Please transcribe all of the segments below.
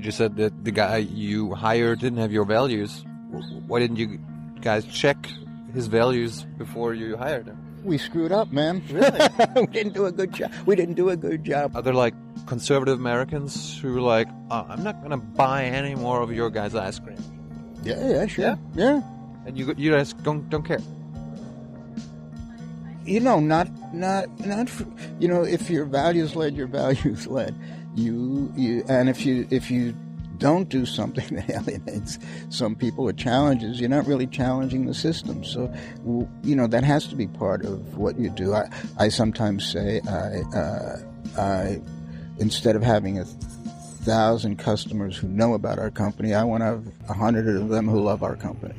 you just said that the guy you hired didn't have your values. Why didn't you guys check his values before you hired him? We screwed up, man. Really? we didn't do a good job. We didn't do a good job. Are there like conservative Americans who are like, oh, I'm not gonna buy any more of your guys' ice cream, Yeah, yeah, sure. Yeah? yeah. and you you guys don't don't care? you know, not not not. For, you know, if you're values led, you're values led. You you, and if you if you don't do something that alienates some people or challenges, you're not really challenging the system. So, you know, that has to be part of what you do. I I sometimes say I uh, I instead of having a thousand customers who know about our company, I want to have a hundred of them who love our company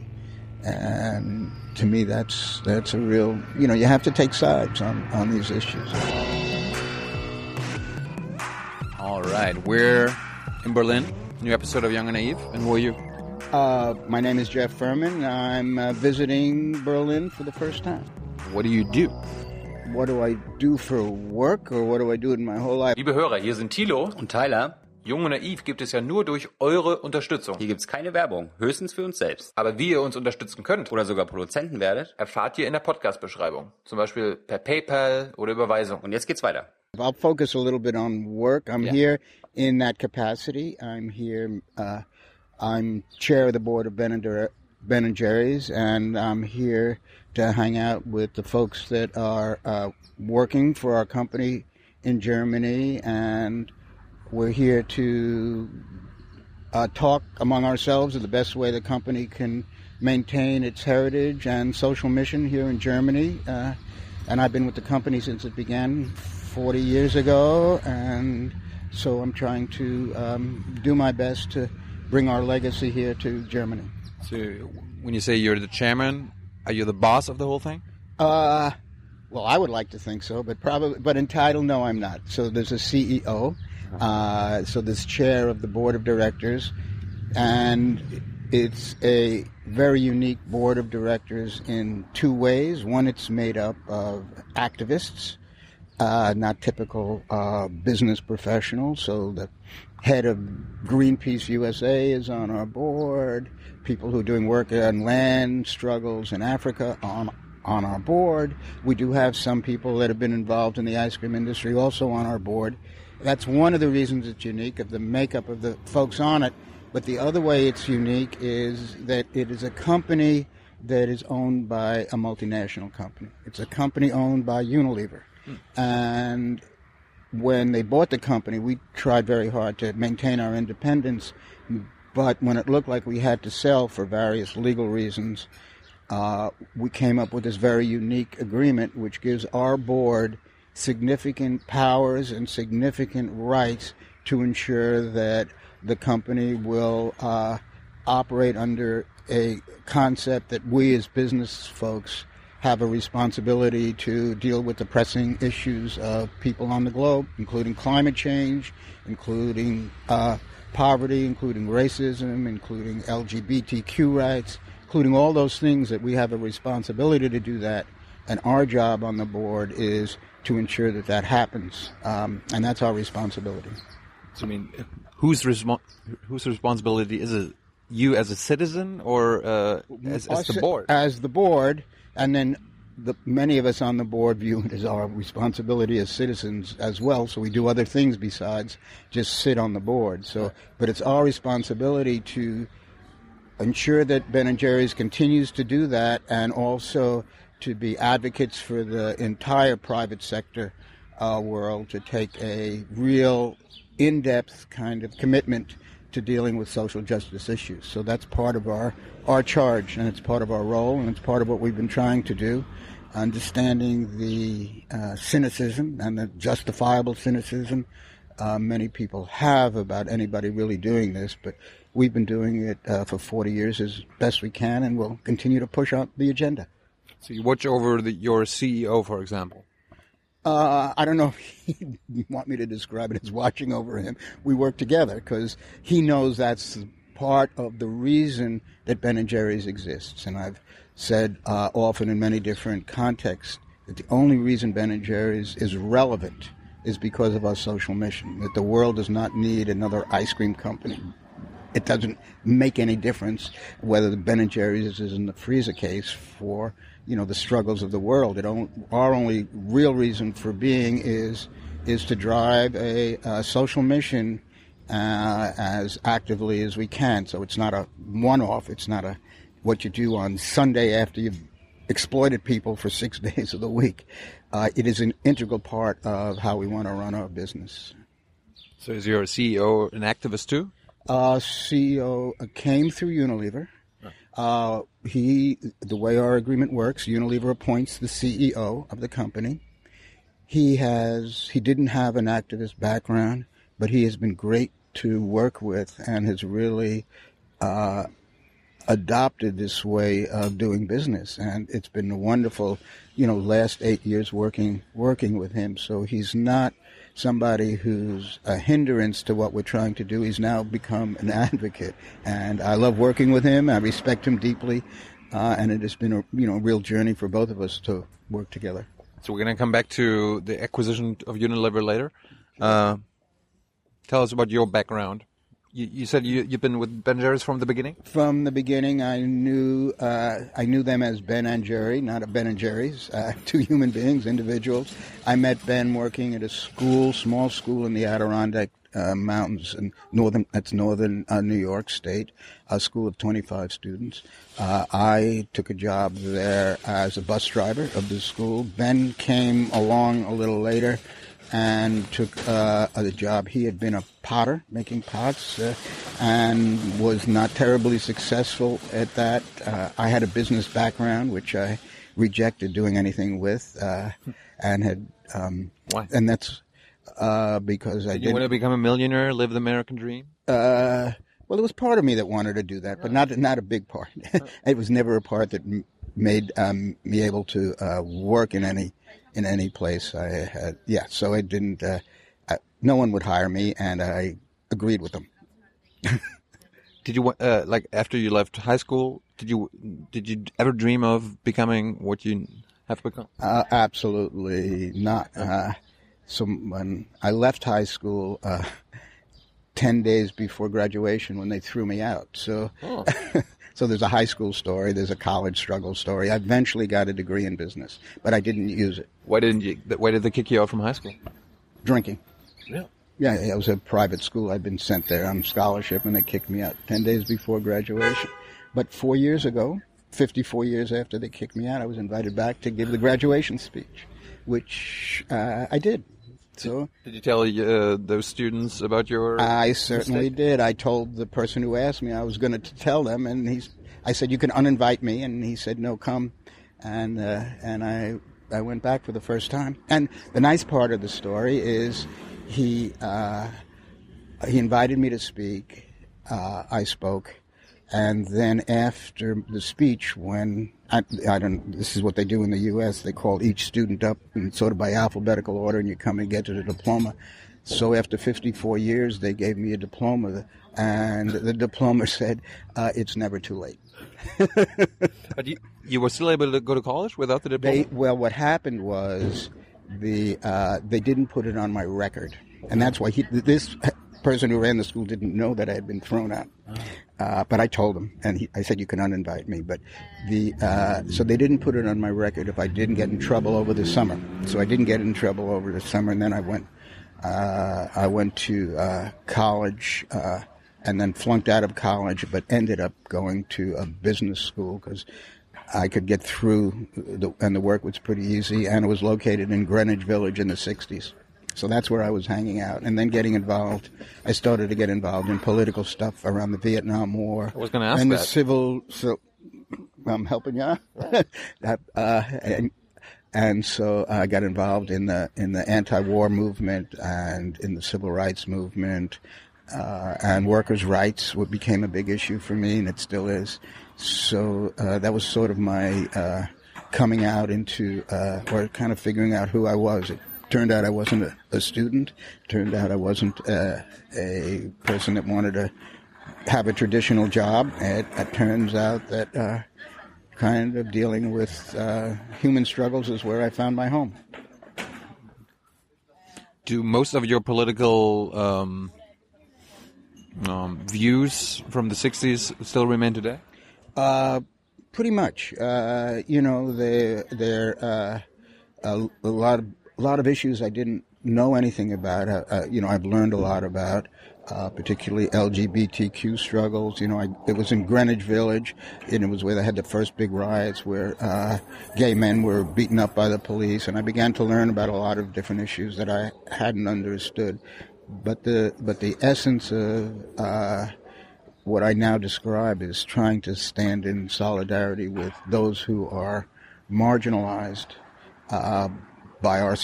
and to me that's that's a real you know you have to take sides on on these issues All right, we're in Berlin. New episode of Young and Naive, and who are you? uh, my name is jeff furman i'm uh, visiting berlin for the first time What do you do? what do i do for work or what do i do in my whole life Liebe Hörer, hier sind Thilo. Und Tyler, Jung und Naiv gibt es ja nur durch eure Unterstützung. hier gibt's keine Werbung, höchstens für uns selbst. Aber wie ihr uns unterstützen könnt, Oder sogar Produzenten werdet. erfahrt ihr in der Podcast-Beschreibung. Zum Beispiel per PayPal oder Überweisung. Und jetzt geht's weiter. I'll focus a little bit on work. I'm Yeah. here in that capacity. I'm here. Uh, I'm chair of the board of Ben and, Jer- ben and Jerry's, and I'm here to hang out with the folks that are uh, working for our company in Germany, and we're here to uh, talk among ourselves of the best way the company can maintain its heritage and social mission here in Germany. Uh, and I've been with the company since it began 40 years ago, and so I'm trying to um, do my best to bring our legacy here to Germany. So, when you say you're the chairman, are you the boss of the whole thing? Uh, well, I would like to think so, but probably, but in title, no, I'm not. So there's a CEO, uh, so there's chair of the board of directors, and it's a very unique board of directors in two ways. One, it's made up of activists, uh, not typical uh, business professionals. So the head of Greenpeace USA is on our board. People who are doing work on land struggles in Africa on on our board. We do have some people that have been involved in the ice cream industry also on our board. That's one of the reasons it's unique of the makeup of the folks on it. But the other way it's unique is that it is a company that is owned by a multinational company. It's a company owned by Unilever. And when they bought the company, we tried very hard to maintain our independence. But when it looked like we had to sell for various legal reasons, uh, we came up with this very unique agreement, which gives our board significant powers and significant rights to ensure that the company will uh, operate under a concept that we as business folks have a responsibility to deal with the pressing issues of people on the globe, including climate change, including uh, poverty, including racism, including LGBTQ rights, including all those things that we have a responsibility to do that. And our job on the board is to ensure that that happens. Um, and that's our responsibility. So, I mean, whose respo- whose responsibility is it? You as a citizen, or uh, as, as the board? As the board, and then the, many of us on the board view it as our responsibility as citizens as well. So we do other things besides just sit on the board. So, but it's our responsibility to ensure that Ben and Jerry's continues to do that, and also to be advocates for the entire private sector uh, world to take a real in-depth kind of commitment to dealing with social justice issues. So that's part of our our charge, and it's part of our role, and it's part of what we've been trying to do. Understanding the uh, cynicism and the justifiable cynicism uh, many people have about anybody really doing this, but we've been doing it uh, for 40 years as best we can, and we'll continue to push out the agenda. so you watch over the, your CEO, for example. Uh, I don't know if he'd want me to describe it as watching over him. We work together because he knows that's part of the reason that Ben and Jerry's exists. And I've said uh, often in many different contexts that the only reason Ben and Jerry's is relevant is because of our social mission. That the world does not need another ice cream company. It doesn't make any difference whether the Ben and Jerry's is in the freezer case for you know the struggles of the world. It our only real reason for being is is to drive a, a social mission uh, as actively as we can. So it's not a one-off. It's not a what you do on Sunday after you've exploited people for six days of the week. Uh, it is an integral part of how we want to run our business. So is your CEO an activist too? Uh, CEO came through Unilever. Uh, he, the way our agreement works, Unilever appoints the CEO of the company. He has, he didn't have an activist background, but he has been great to work with and has really uh, adopted this way of doing business. And it's been a wonderful, you know, last eight years working working with him. So he's not somebody who's a hindrance to what we're trying to do. He's now become an advocate, and I love working with him. I respect him deeply, uh, and it has been a you know real journey for both of us to work together. So we're going to come back to the acquisition of Unilever later. Uh, tell us about your background. You, you said you, you've been with Ben Jerry's from the beginning. From the beginning, I knew uh, I knew them as Ben and Jerry, not a Ben and Jerry's, uh, two human beings, individuals. I met Ben working at a school, small school in the Adirondack uh, Mountains in northern. That's northern uh, New York State, a school of 25 students. Uh, I took a job there as a bus driver of the school. Ben came along a little later and took uh, a job. He had been a potter, making pots, uh, and was not terribly successful at that. Uh, I had a business background, which I rejected doing anything with, uh, and had. Um, Why? And that's uh, because I You didn't. want to become a millionaire, live the American dream? Uh, well, there was part of me that wanted to do that, but not not a big part. it was never a part that m- made um, me able to uh, work in any in any place I had. Yeah, so I didn't. Uh, I, no one would hire me, and I agreed with them. Did you uh, like after you left high school? Did you did you ever dream of becoming what you have become? Uh, absolutely not. Uh, so when I left high school, uh, ten days before graduation, when they threw me out. So, so there's a high school story. There's a college struggle story. I eventually got a degree in business, but I didn't use it. Why didn't you? Why did they kick you out from high school? Drinking. Yeah. Yeah, it was a private school. I'd been sent there on scholarship, and they kicked me out ten days before graduation. But four years ago, 54 years after they kicked me out, I was invited back to give the graduation speech, which uh, I did. So Did you tell uh, those students about your? I certainly mistake? did. I told the person who asked me I was going to tell them, and he's. I said you can uninvite me, and he said no, come, and uh, and I I went back for the first time. And the nice part of the story is he uh, he invited me to speak. Uh, I spoke, and then after the speech, when I, I don't, this is what they do in the U.S. They call each student up and sort of by alphabetical order, and you come and get to the diploma. So after 54 years, they gave me a diploma, and the diploma said, uh, "It's never too late." But you, you were still able to go to college without the diploma. They well, what happened was the uh, they didn't put it on my record, and that's why he, this person who ran the school didn't know that I had been thrown out. Uh, but I told him, and he, I said you can uninvite me. But the uh, so they didn't put it on my record if I didn't get in trouble over the summer. So I didn't get in trouble over the summer, and then I went uh, I went to uh, college. Uh, and then flunked out of college, but ended up going to a business school because I could get through, the, and the work was pretty easy, and it was located in Greenwich Village in the 60s. So that's where I was hanging out, and then getting involved. I started to get involved in political stuff around the Vietnam War. I was gonna ask and the civil. So I'm helping you. that, uh, and, and so I got involved in the in the anti-war movement and in the civil rights movement, uh, and workers' rights what became a big issue for me, and it still is. So uh, that was sort of my uh, coming out into, uh, or kind of figuring out who I was. It turned out I wasn't a, a student. Turned out I wasn't uh, a person that wanted to have a traditional job. It, it turns out that uh, kind of dealing with uh, human struggles is where I found my home. do most of your political um, um, views from the '60s still remain today? Uh, pretty much. Uh, you know, there there uh, a, a lot of a lot of issues I didn't know anything about. Uh, uh, you know, I've learned a lot about, uh, particularly LGBTQ struggles. You know, I, it was in Greenwich Village, and it was where they had the first big riots where uh, gay men were beaten up by the police, and I began to learn about a lot of different issues that I hadn't understood. But the but the essence of uh, what I now describe is trying to stand in solidarity with those who are marginalized uh, by our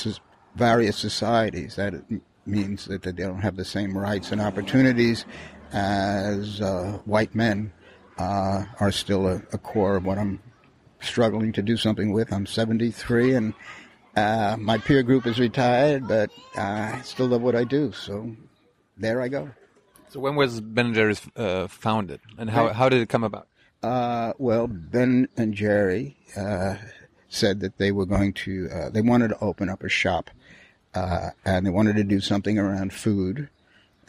various societies. That means that they don't have the same rights and opportunities as uh, white men uh, are still a, a, core of what I'm struggling to do something with. I'm 73 and uh, my peer group is retired, but I still love what I do. So there I go. So when was Ben and Jerry's uh, founded, and how how did it come about? Uh, well, Ben and Jerry uh, said that they were going to uh, they wanted to open up a shop, uh, and they wanted to do something around food,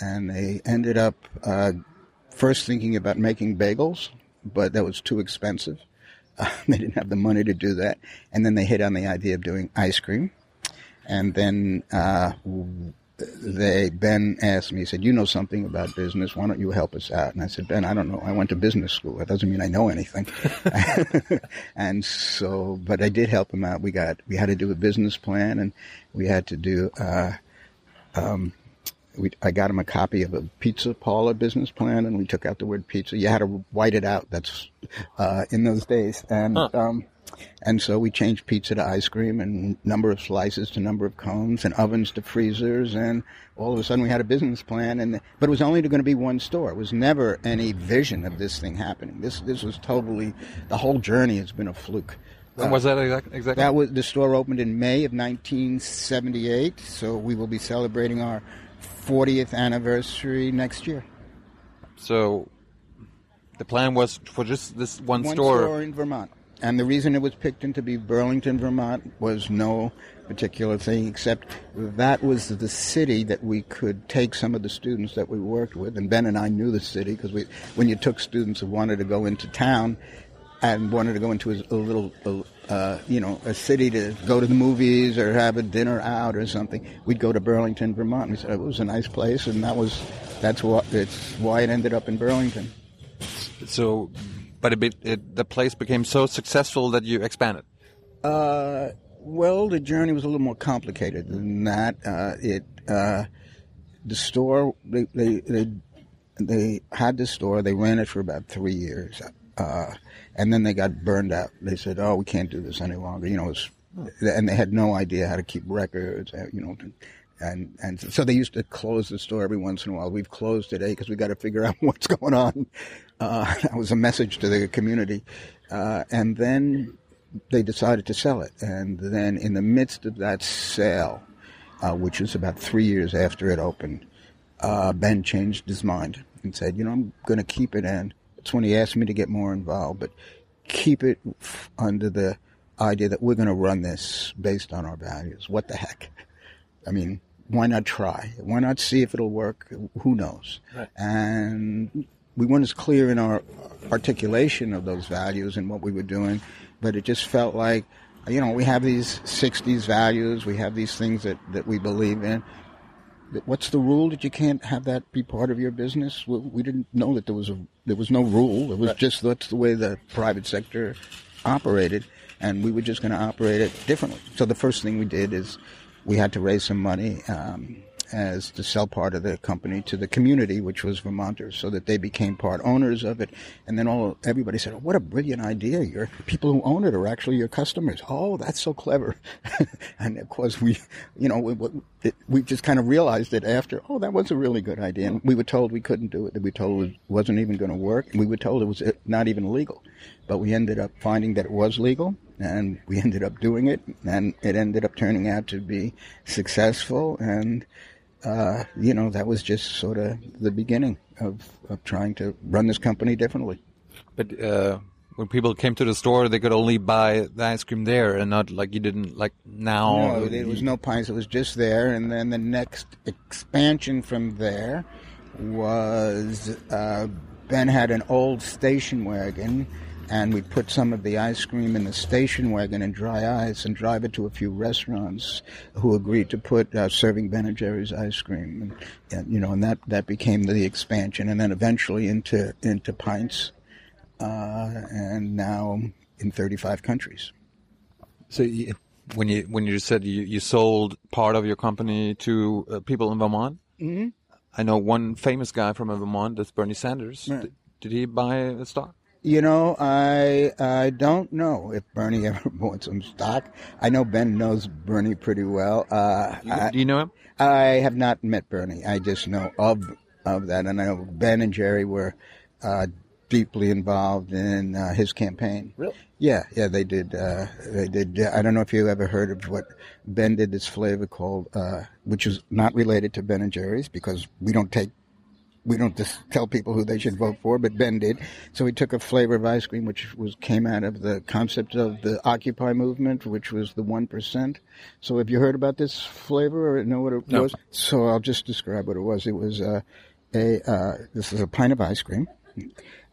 and they ended up uh, first thinking about making bagels, but that was too expensive. they didn't have the money to do that, and then they hit on the idea of doing ice cream, and then they Ben asked me, he said, "You know something about business. Why don't you help us out?" And I said, "Ben, I don't know. I went to business school. That doesn't mean I know anything." and so, but I did help him out. We got we had to do a business plan, and we had to do. Uh, um, we, I got him a copy of a pizza parlor business plan, and we took out the word pizza. You had to white it out. That's uh, in those days, and. Huh. Um, and so we changed pizza to ice cream and number of slices to number of cones and ovens to freezers. And all of a sudden we had a business plan. And, but it was only going to be one store. It was never any vision of this thing happening. This, this was totally, the whole journey has been a fluke. When uh, was that exactly? That was, the store opened in May of 1978. So we will be celebrating our 40th anniversary next year. So the plan was for just this one, one store. store in Vermont. And the reason it was picked into be Burlington, Vermont was no particular thing, except that was the city that we could take some of the students that we worked with. And Ben and I knew the city because we, when you took students who wanted to go into town and wanted to go into a, a little, uh, you know, a city to go to the movies or have a dinner out or something, we'd go to Burlington, Vermont. And we said it was a nice place, and that was that's what it's why it ended up in Burlington. So but it, it, the place became so successful that you expanded. Uh, well, the journey was a little more complicated than that. Uh, it uh, the store they, they, they they had the store. They ran it for about three years, uh, and then they got burned out. They said, "Oh, we can't do this any longer." You know, and they had no idea how to keep records. Uh, you know, and and so they used to close the store every once in a while. We've closed today because we got to figure out what's going on. Uh, that was a message to the community, uh, and then they decided to sell it. And then in the midst of that sale, uh, which was about three years after it opened, uh, Ben changed his mind and said, "You know, I'm going to keep it And It's when he asked me to get more involved, but keep it under the idea that we're going to run this based on our values. What the heck? I mean, why not try? Why not see if it'll work? Who knows? Right. And we weren't as clear in our articulation of those values and what we were doing, but it just felt like, you know, we have these 60s values, we have these things that, that we believe in. What's the rule that you can't have that be part of your business? We, we didn't know that there was a there was no rule. It was right. just that's the way the private sector operated, and we were just going to operate it differently. So the first thing we did is we had to raise some money um, as to sell part of the company to the community, which was Vermonters, so that they became part owners of it. And then all everybody said, oh, "What a brilliant idea! Your people who own it are actually your customers." Oh, that's so clever! and of course, we, you know, we, we just kind of realized it after. Oh, that was a really good idea. And we were told we couldn't do it. That we told it wasn't even going to work. And we were told it was uh, not even legal. But we ended up finding that it was legal and we ended up doing it, and it ended up turning out to be successful. And uh, you know, that was just sort of the beginning of, of trying to run this company differently. But uh, when people came to the store, they could only buy the ice cream there, and not like you didn't like now. No, there was no pints. It was just there, and then the next expansion from there was uh, Ben had an old station wagon, and we put some of the ice cream in the station wagon in dry ice and drive it to a few restaurants who agreed to put uh, serving Ben and Jerry's ice cream, and, and you know, and that that became the expansion, and then eventually into into pints, uh, and now in 35 countries. So you, when you when you said you, you sold part of your company to uh, people in Vermont, mm-hmm. I know one famous guy from Vermont. That's Bernie Sanders. Right. Did, did he buy a stock? You know, I I don't know if Bernie ever bought some stock. I know Ben knows Bernie pretty well. Uh, You- I, do you know him? I have not met Bernie. I just know of of that, and I know Ben and Jerry were uh, deeply involved in uh, his campaign. Really? Yeah, yeah, they did. Uh, they did. I don't know if you ever heard of what Ben did. This flavor called, uh, which is not related to Ben and Jerry's because we don't take, we don't just tell people who they should vote for. But Ben did. So he took a flavor of ice cream, which was came out of the concept of the Occupy movement, which was the one percent. So have you heard about this flavor or know what it No. was? So I'll just describe what it was. It was uh, a uh, this is a pint of ice cream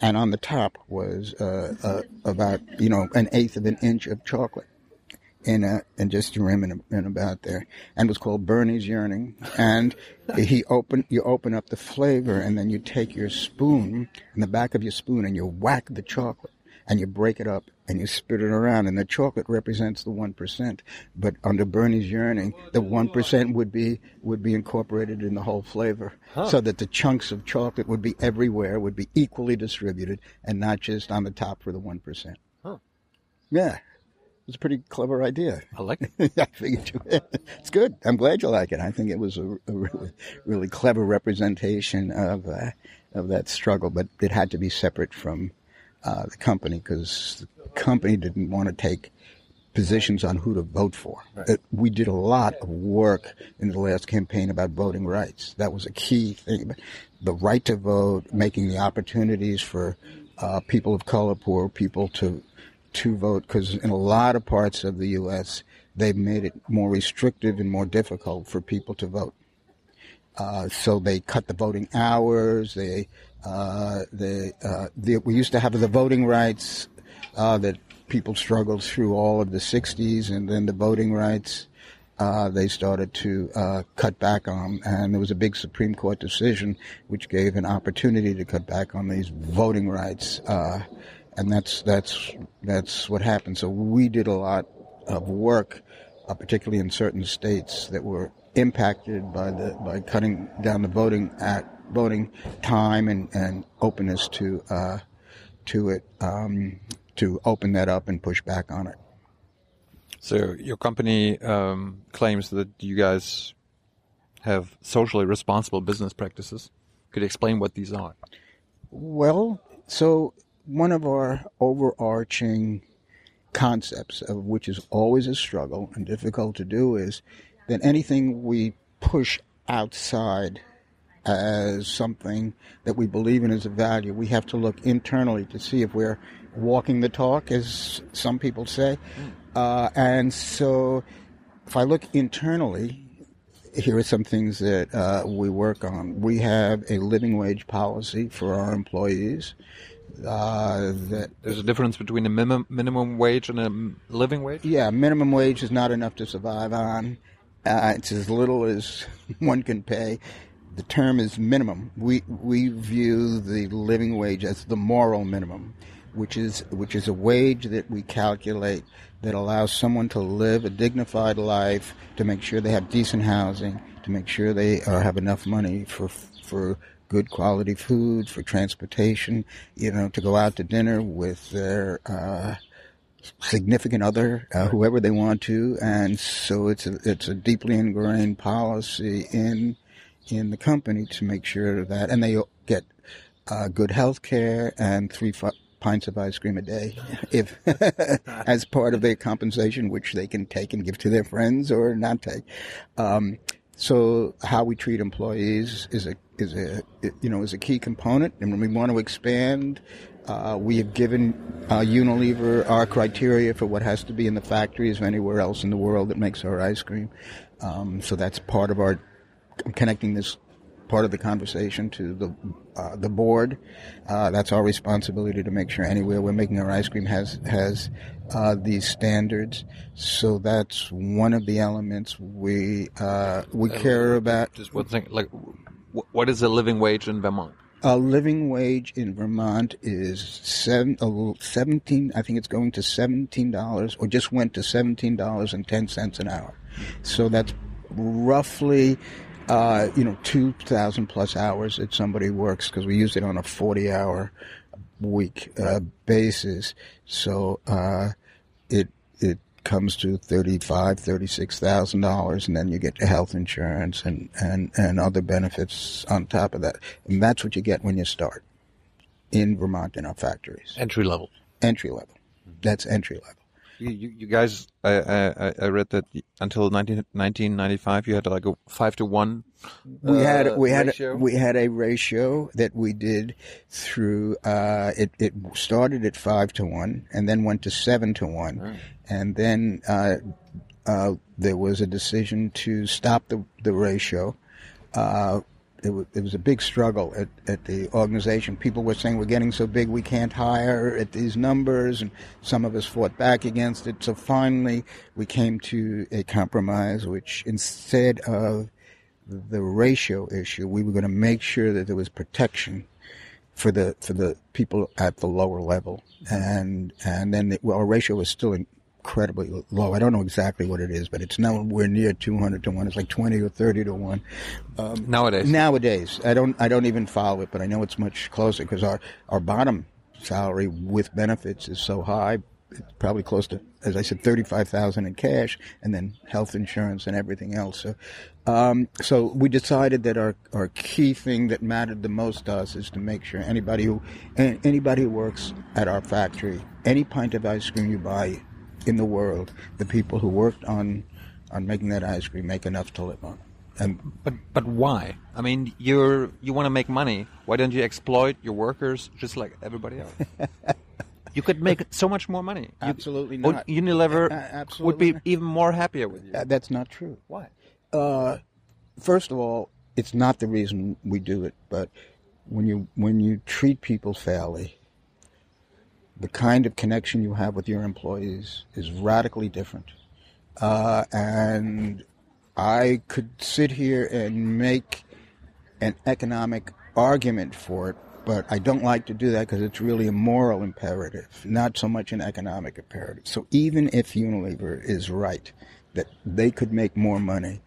and on the top was uh, uh, about you know an eighth of an inch of chocolate in a and just a rim and, and about there, and it was called Bernie's Yearning. And he open you open up the flavor, and then you take your spoon in the back of your spoon, and you whack the chocolate, and you break it up, and you spit it around, and the chocolate represents the one percent. But under Bernie's Yearning, the one percent would be would be incorporated in the whole flavor, so that the chunks of chocolate would be everywhere, would be equally distributed, and not just on the top for the one percent. Huh. Yeah. It was a pretty clever idea. I like it. I figured you It's good. I'm glad you like it. I think it was a, a really, really clever representation of uh, of that struggle, but it had to be separate from uh, the company because the company didn't want to take positions on who to vote for. It- we did a lot of work in the last campaign about voting rights. That was a key thing. The right to vote, making the opportunities for uh, people of color, poor people to to vote because in a lot of parts of the U.S. they've made it more restrictive and more difficult for people to vote. Uh, so they cut the voting hours. They, uh, they, uh, the, we used to have the voting rights uh, that people struggled through all of the '60s, and then the voting rights uh, they started to uh, cut back on, and there was a big Supreme Court decision which gave an opportunity to cut back on these voting rights, and that's that's that's what happened. So we did a lot of work, uh, particularly in certain states that were impacted by the by cutting down the voting act, voting time and, and openness to uh, to it um, to open that up and push back on it. So your company um, claims that you guys have socially responsible business practices. Could you explain what these are? Well, so one of our overarching concepts, of which is always a struggle and difficult to do, is that anything we push outside as something that we believe in as a value, we have to look internally to see if we're walking the talk, as some people say. Uh, and so, if I look internally, here are some things that uh, we work on. We have a living wage policy for our employees. Uh, that There's a difference between a minimum minimum wage and a living wage. yeah, minimum wage is not enough to survive on. Uh, it's as little as one can pay. The term is minimum. We we view the living wage as the moral minimum, which is which is a wage that we calculate that allows someone to live a dignified life, to make sure they have decent housing, to make sure they uh, have enough money for for good quality food, for transportation, you know, to go out to dinner with their uh, significant other, uh, whoever they want to, and so it's a it's a deeply ingrained policy in in the company to make sure that, and they get uh, good health care and three pints of ice cream a day, if as part of their compensation, which they can take and give to their friends or not take. Um, so how we treat employees is a is a you know is a key component, and when we want to expand, uh, we have given uh, Unilever our criteria for what has to be in the factories of anywhere else in the world that makes our ice cream. Um, so that's part of our connecting this part of the conversation to the uh, the board. Uh, that's our responsibility to make sure anywhere we're making our ice cream has has uh, these standards. So that's one of the elements we uh, we care about. Just one thing, like, what is a living wage in Vermont? A living wage in Vermont is seven, uh, 17, I think it's going to $17 or just went to $17.10 an hour. So that's roughly, uh, you know, 2,000 plus hours that somebody works because we use it on a 40 hour week uh, basis. So uh, comes to thirty-five, thirty-six thousand dollars, and then you get your health insurance and, and, and other benefits on top of that. And that's what you get when you start in Vermont in our factories. Entry level. Entry level. That's entry level. You, you, you guys, I, I, I read that until 19, 1995, you had like a five to one. We had uh, we had ratio? we had a ratio that we did through. Uh, it it started at five to one, and then went to seven to one, and then uh, uh, there was a decision to stop the the ratio. It, was, it was a big struggle at, at the organization. People were saying we're getting so big we can't hire at these numbers, and some of us fought back against it. So finally, we came to a compromise, which instead of the ratio issue, we were going to make sure that there was protection for the for the people at the lower level, mm-hmm. and and then the, well, our ratio was still incredibly low. I don't know exactly what it is, but it's nowhere near 200 to one. It's like 20 or 30 to one. Nowadays. Nowadays, I don't I don't even follow it, but I know it's much closer because our our bottom salary with benefits is so high. It's probably close to, as I said, thirty-five thousand in cash, and then health insurance and everything else. So, um, so we decided that our, our key thing that mattered the most to us is to make sure anybody who anybody who works at our factory, any pint of ice cream you buy in the world, the people who worked on on making that ice cream make enough to live on. And But but why? I mean, you're you want to make money. Why don't you exploit your workers just like everybody else? you could make so much more money. Absolutely would not. Unilever a- would be not. even more happier with you. uh, that's not true. Why? Uh, first of all, it's not the reason we do it, but when you when you treat people fairly, the kind of connection you have with your employees is radically different. Uh, and I could sit here and make an economic argument for it, but I don't like to do that because it's really a moral imperative, not so much an economic imperative. So even if Unilever is right that they could make more money,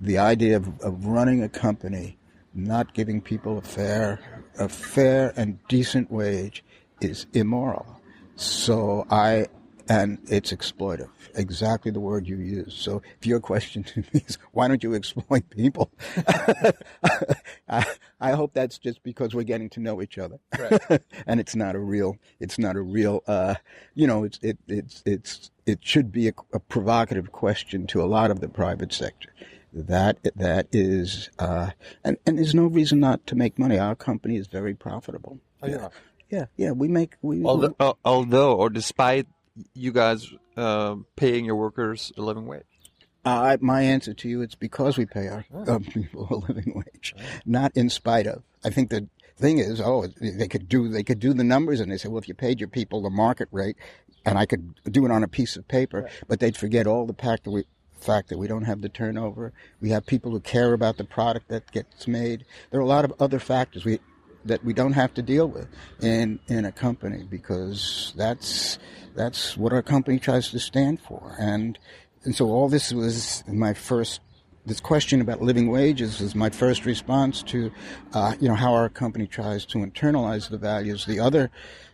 the idea of, of running a company, not giving people a fair, a fair and decent wage is immoral. So I, and it's exploitive. Exactly the word you use. So if your question to me is, why don't you exploit people? I, I hope that's just because we're getting to know each other. and it's not a real, it's not a real, uh, you know, it's, it, it's, it's, it should be a, a provocative question to a lot of the private sector. That, that is, uh, and, and there's no reason not to make money. Our company is very profitable. yeah. Yeah, yeah, we make, we, Although, although or despite you guys uh, paying your workers a living wage. Uh, my answer to you, it's because we pay our uh, people a living wage, not in spite of. I think the thing is, oh, they could do they could do the numbers, and they say, well, if you paid your people the market rate, and I could do it on a piece of paper, but they'd forget all the fact that we fact that we don't have the turnover. We have people who care about the product that gets made. There are a lot of other factors we that we don't have to deal with in in a company because that's that's what our company tries to stand for. And and so all this was my first this question about living wages was my first response to uh, you know how our company tries to internalize the values. The other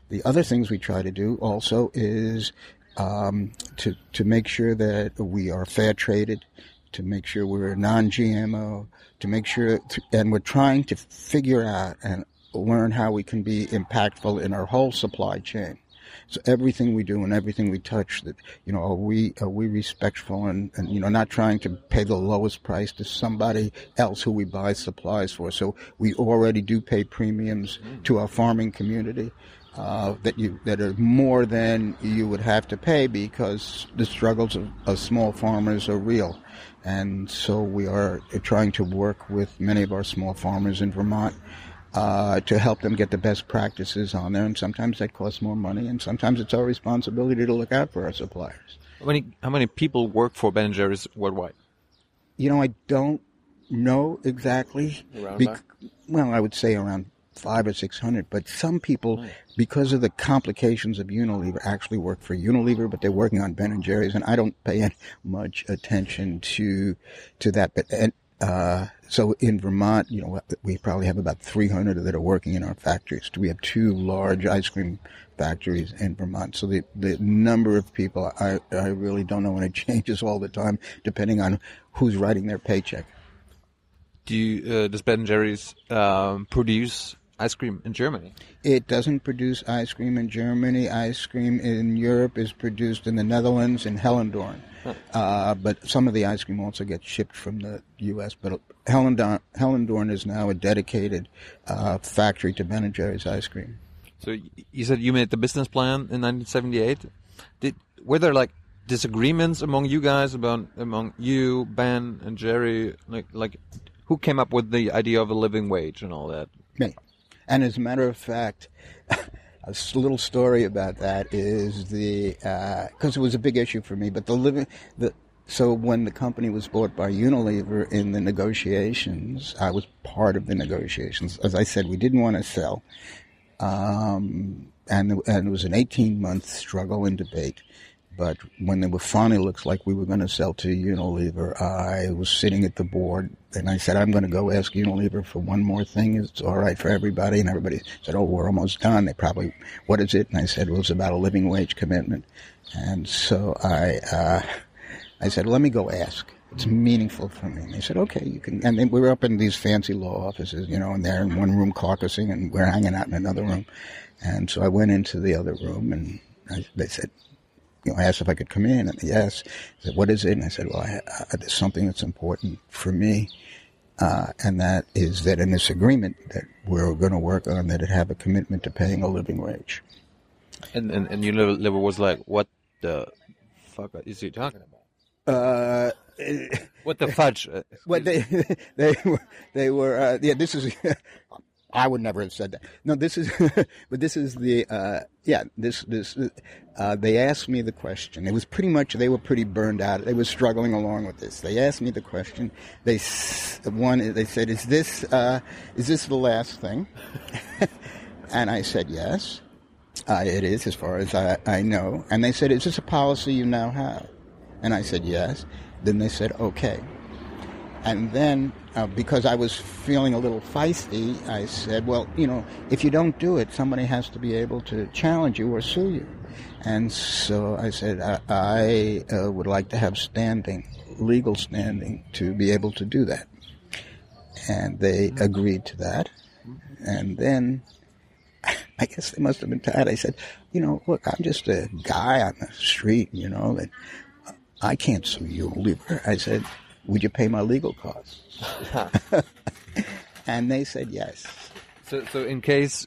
the other things we try to do also is um, to to make sure that we are fair traded to make sure we're non-GMO, to make sure, and we're trying to figure out and learn how we can be impactful in our whole supply chain. So everything we do and everything we touch, that you know, are we are we respectful and, and you know not trying to pay the lowest price to somebody else who we buy supplies for. So we already do pay premiums to our farming community. Uh, that you that are more than you would have to pay because the struggles of, of small farmers are real, and so we are trying to work with many of our small farmers in Vermont uh, to help them get the best practices on there. And sometimes that costs more money, and sometimes it's our responsibility to look out for our suppliers. How many how many people work for Ben and Jerry's worldwide? You know, I don't know exactly. Well, I would say around five or six hundred. But some people, because of the complications of Unilever, actually work for Unilever, but they're working on Ben and Jerry's, and I don't pay much attention to to that. But and, uh, so in Vermont, you know, we probably have about 300 that are working in our factories. We have two large ice cream factories in Vermont. So the, the number of people, I, I really don't know, and it changes all the time depending on who's writing their paycheck. Do you, uh, does Ben Jerry's um, produce ice cream in Germany? It doesn't produce ice cream in Germany. Ice cream in Europe is produced in the Netherlands in Hellendoorn. Uh, but some of the ice cream also gets shipped from the U.S. But Hellendoorn, Hellendoorn is now a dedicated uh, factory to Ben and Jerry's ice cream. So you said you made the business plan in 1978. Did were there like disagreements among you guys about among you, Ben and Jerry? Like like who came up with the idea of a living wage and all that? Me. And as a matter of fact, a little story about that is the because it was a big issue for me. But the living the so when the company was bought by Unilever in the negotiations, I was part of the negotiations. As I said, we didn't want to sell, um, and and it was an eighteen month struggle and debate. But when it was finally looks like we were going to sell to Unilever, I was sitting at the board and I said, I'm going to go ask Unilever for one more thing. It's all right for everybody. And everybody said, Oh, we're almost done. They probably, what is it? And I said, Well, it's about a living wage commitment. And so I, uh, I said, let me go ask. It's meaningful for me. And they said, okay, you can. And then we were up in these fancy law offices, you know, and they're in one room caucusing and we're hanging out in another room. And so I went into the other room and I, they said, you know, I asked if I could come in, and yes. I said, "What is it?" And I said, "Well, I, I, there's something that's important for me, uh, and that is that in this agreement that we're going to work on, that it have a commitment to paying a living wage." And and, and Unilever was like, what the fuck is he talking about? Uh, What the fudge? Uh, well, they they were they were uh, yeah. This is I would never have said that. No, this is but this is the uh, yeah. This this uh, they asked me the question. It was pretty much they were pretty burned out. They were struggling along with this. They asked me the question. They one they said, "Is this uh, is this the last thing?" and I said, "Yes." Uh, it is, as far as I, I know. And they said, Is this a policy you now have? And I said, Yes. Then they said, Okay. And then, uh, because I was feeling a little feisty, I said, Well, you know, if you don't do it, somebody has to be able to challenge you or sue you. And so I said, I, I uh, would like to have standing, legal standing, to be able to do that. And they agreed to that. And then I guess they must have been tired. I said, you know, look, I'm just a guy on the street, you know, that I can't sue you, Unilever. I said, would you pay my legal costs? and they said yes. so so in case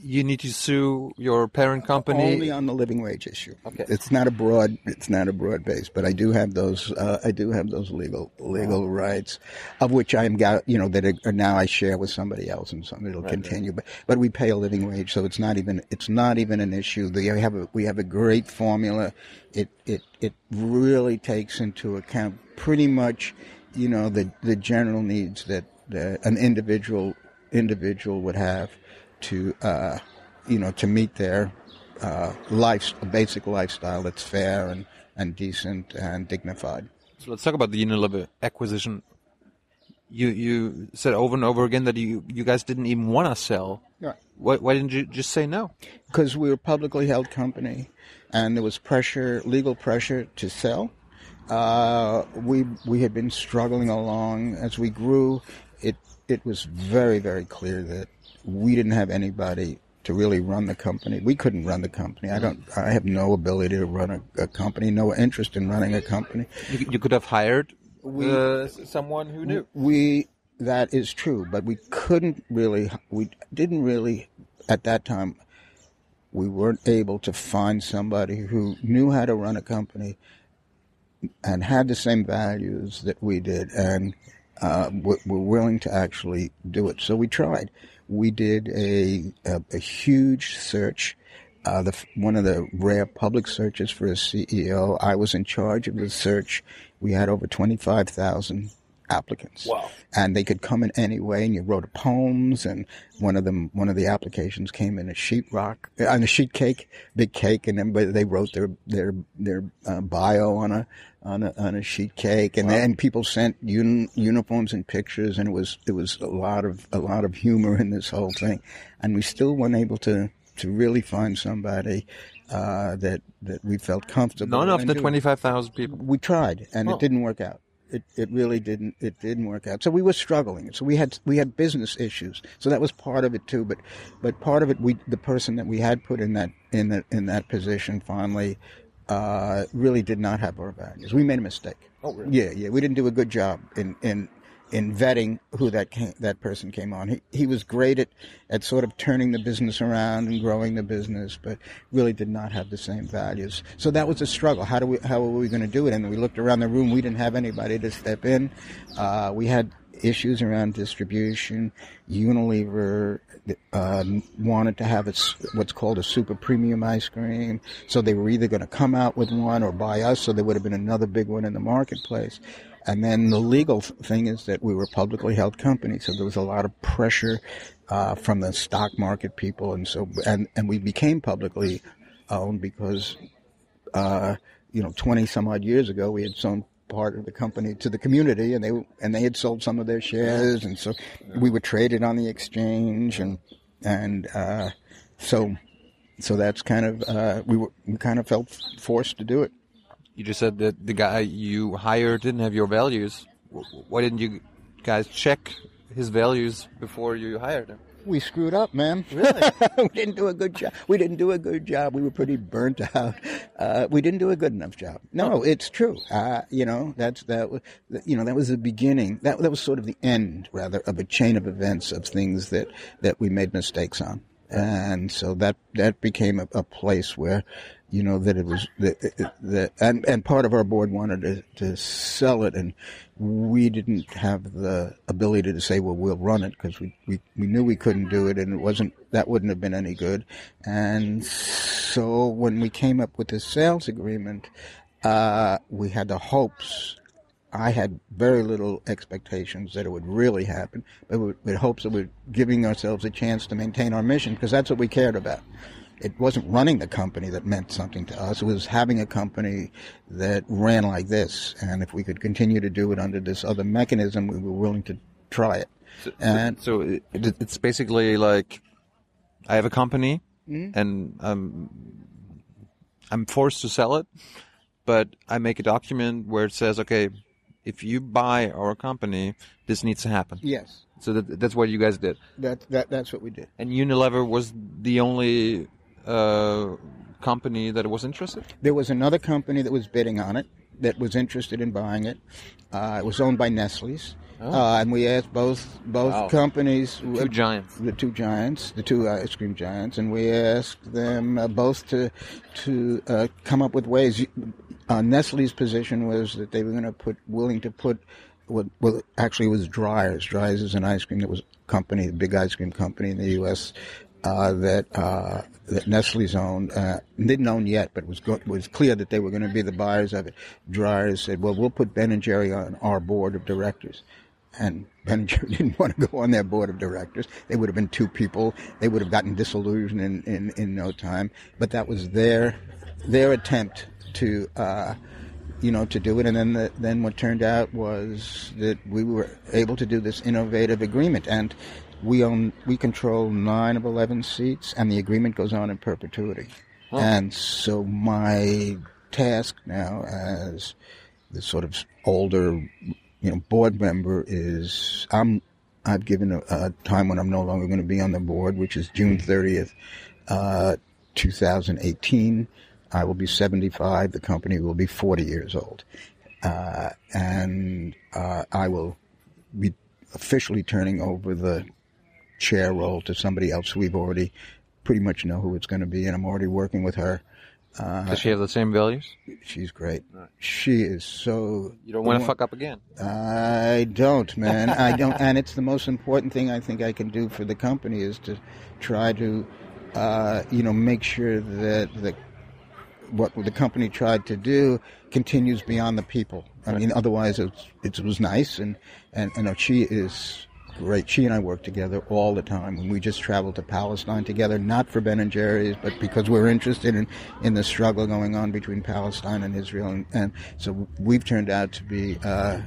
you need to sue your parent company, Only on the living wage issue. Okay. It's not a broad. It's not a broad base, but I do have those. Uh, I do have those legal legal rights, of which I am. ga- You know that are, now I share with somebody else, and somebody will continue. But but we pay a living wage, so it's not even it's not even an issue. They have a, we have a great formula. It it it really takes into account pretty much, you know, the the general needs that an individual individual would have to uh, you know to meet their uh, life basic lifestyle that's fair and, and decent and dignified. So let's talk about the Unilever acquisition. You you said over and over again that you you guys didn't even want to sell. Right. Why, why didn't you just say no? Because we were a publicly held company, and there was pressure, legal pressure to sell. Uh, we we had been struggling along as we grew. It it was very very clear that we didn't have anybody to really run the company. We couldn't run the company. I don't. I have no ability to run a, a company. No interest in running a company. You, you could have hired uh, someone who knew. We that is true, but we couldn't really. We didn't really at that time. We weren't able to find somebody who knew how to run a company and had the same values that we did, and uh, were willing to actually do it. So we tried. We did a a, a huge search. Uh, the, one of the rare public searches for a CEO. I was in charge of the search. We had over 25,000 applicants. Wow. And they could come in any way and you wrote a poems and one of them, one of the applications came in a sheet rock, on a sheet cake, big cake and then they wrote their, their, their uh, bio on a, on a, on a sheet cake and then people sent un, uniforms and pictures and it was, it was a lot of, a lot of humor in this whole thing. And we still weren't able to, to really find somebody, uh, that, that we felt comfortable. None of the twenty-five thousand people. We tried, and Oh. it didn't work out. It it really didn't. It didn't work out. So we were struggling. So we had we had business issues. So that was part of it too. But but part of it, we the person that we had put in that in that in that position finally uh, really did not have our values. We made a mistake. Oh, really? Yeah, yeah. We didn't do a good job in in in vetting who that came, that person came on. He he was great at at sort of turning the business around and growing the business, but really did not have the same values. So that was a struggle. How do we how were we going to do it? And we looked around the room. We didn't have anybody to step in. Uh, we had issues around distribution. Unilever uh, wanted to have its, what's called a super premium ice cream. So they were either going to come out with one or buy us. So there would have been another big one in the marketplace. And then the legal thing is that we were a publicly held company, so there was a lot of pressure uh, from the stock market people, and so and and we became publicly owned because uh, you know, 20 some odd years ago, we had sold part of the company to the community and they, and they had sold some of their shares. And so we were traded on the exchange and, and, uh, so, so that's kind of, uh, we were, we kind of felt forced to do it. You just said that the guy you hired didn't have your values. Why didn't you guys check his values before you hired him? We screwed up, man. Really? we didn't do a good job. We didn't do a good job. We were pretty burnt out. Uh, we didn't do a good enough job. No, it's true. Uh, you know, that's that. was- You know, that was the beginning. That that was sort of the end, rather, of a chain of events of things that that we made mistakes on, and so that that became a, a place where, you know, that it was that that and and part of our board wanted to to sell it and. We didn't have the ability to say, well, we'll run it because we, we, we knew we couldn't do it and it wasn't, that wouldn't have been any good. And so when we came up with the sales agreement, uh, we had the hopes. I had very little expectations that it would really happen, but with, with hopes that we're giving ourselves a chance to maintain our mission because that's what we cared about. It wasn't running the company that meant something to us. It was having a company that ran like this. And if we could continue to do it under this other mechanism, we were willing to try it. And So it, it, it's basically like I have a company Mm-hmm. and um, I'm forced to sell it, but I make a document where it says, okay, if you buy our company, this needs to happen. yes, So that, that's what you guys did. that, that, that's what we did. And Unilever was the only uh, company that was interested. There was another company that was bidding on it that was interested in buying it. Uh, it was owned by Nestle's. Uh, and we asked both both Wow. companies, Two giants. the two giants, the two ice cream giants, and we asked them uh, both to to uh, come up with ways. Uh, Nestle's position was that they were going to put willing to put what well actually it was Dreyer's. Dreyer's is an ice cream that was company, a big ice cream company in the U.S. Uh, that uh, that Nestle's owned, uh, didn't own yet, but it was go- was clear that they were going to be the buyers of it. Dreyer's said, "Well, we'll put Ben and Jerry on our board of directors." And Ben and Jerry didn't want to go on their board of directors. They would have been two people. They would have gotten disillusioned in, in, in no time. But that was their their attempt to uh, you know to do it. And then the, then what turned out was that we were able to do this innovative agreement and. We own, we control nine of eleven seats, and the agreement goes on in perpetuity. And so my task now, as the sort of older, you know, board member, is I'm I've given a, a time when I'm no longer going to be on the board, which is June 30th, uh, 2018. I will be 75. The company will be 40 years old. Uh, and uh, I will be officially turning over the chair role to somebody else. We've already pretty much know who it's going to be, and I'm already working with her. Does she have the same values? She's great. She is so. You don't want to fuck up again. I don't, man. I don't, and it's the most important thing I think I can do for the company is to try to, uh, you know, make sure that the what the company tried to do continues beyond the people. I mean, otherwise it's, it was nice, and and and she is great. She and I work together all the time, and we just traveled to Palestine together, not for Ben and Jerry's, but because we're interested in in the struggle going on between Palestine and Israel, and, and so we've turned out to be. Uh,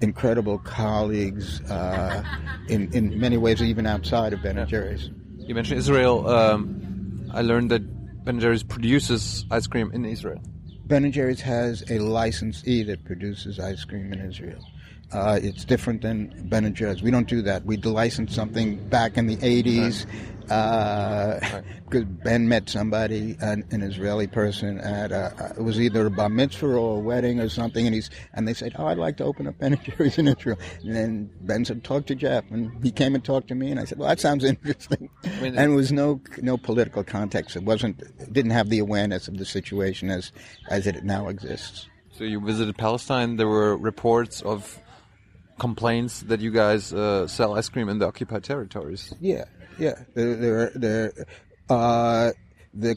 incredible colleagues uh, in in many ways, even outside of Ben and Jerry's. You mentioned Israel. Um, I learned that Ben and Jerry's produces ice cream in Israel. Ben and Jerry's has a licensee that produces ice cream in Israel. Uh, it's different than Ben and Jerry's. We don't do that. We license something back in the 80s because uh, Ben met somebody, an, an Israeli person, at a, it was either a bar mitzvah or a wedding or something, and he's and they said, "Oh, I'd like to open up Ben and Jerry's in Israel." And then Ben said, "Talk to Jeff," and he came and talked to me, and I said, "Well, that sounds interesting." mean, and it was no no political context. It wasn't it didn't have the awareness of the situation as as it now exists. So you visited Palestine. There were reports of complaints that you guys uh, sell ice cream in the occupied territories. Yeah, yeah. There, there, there, uh, the,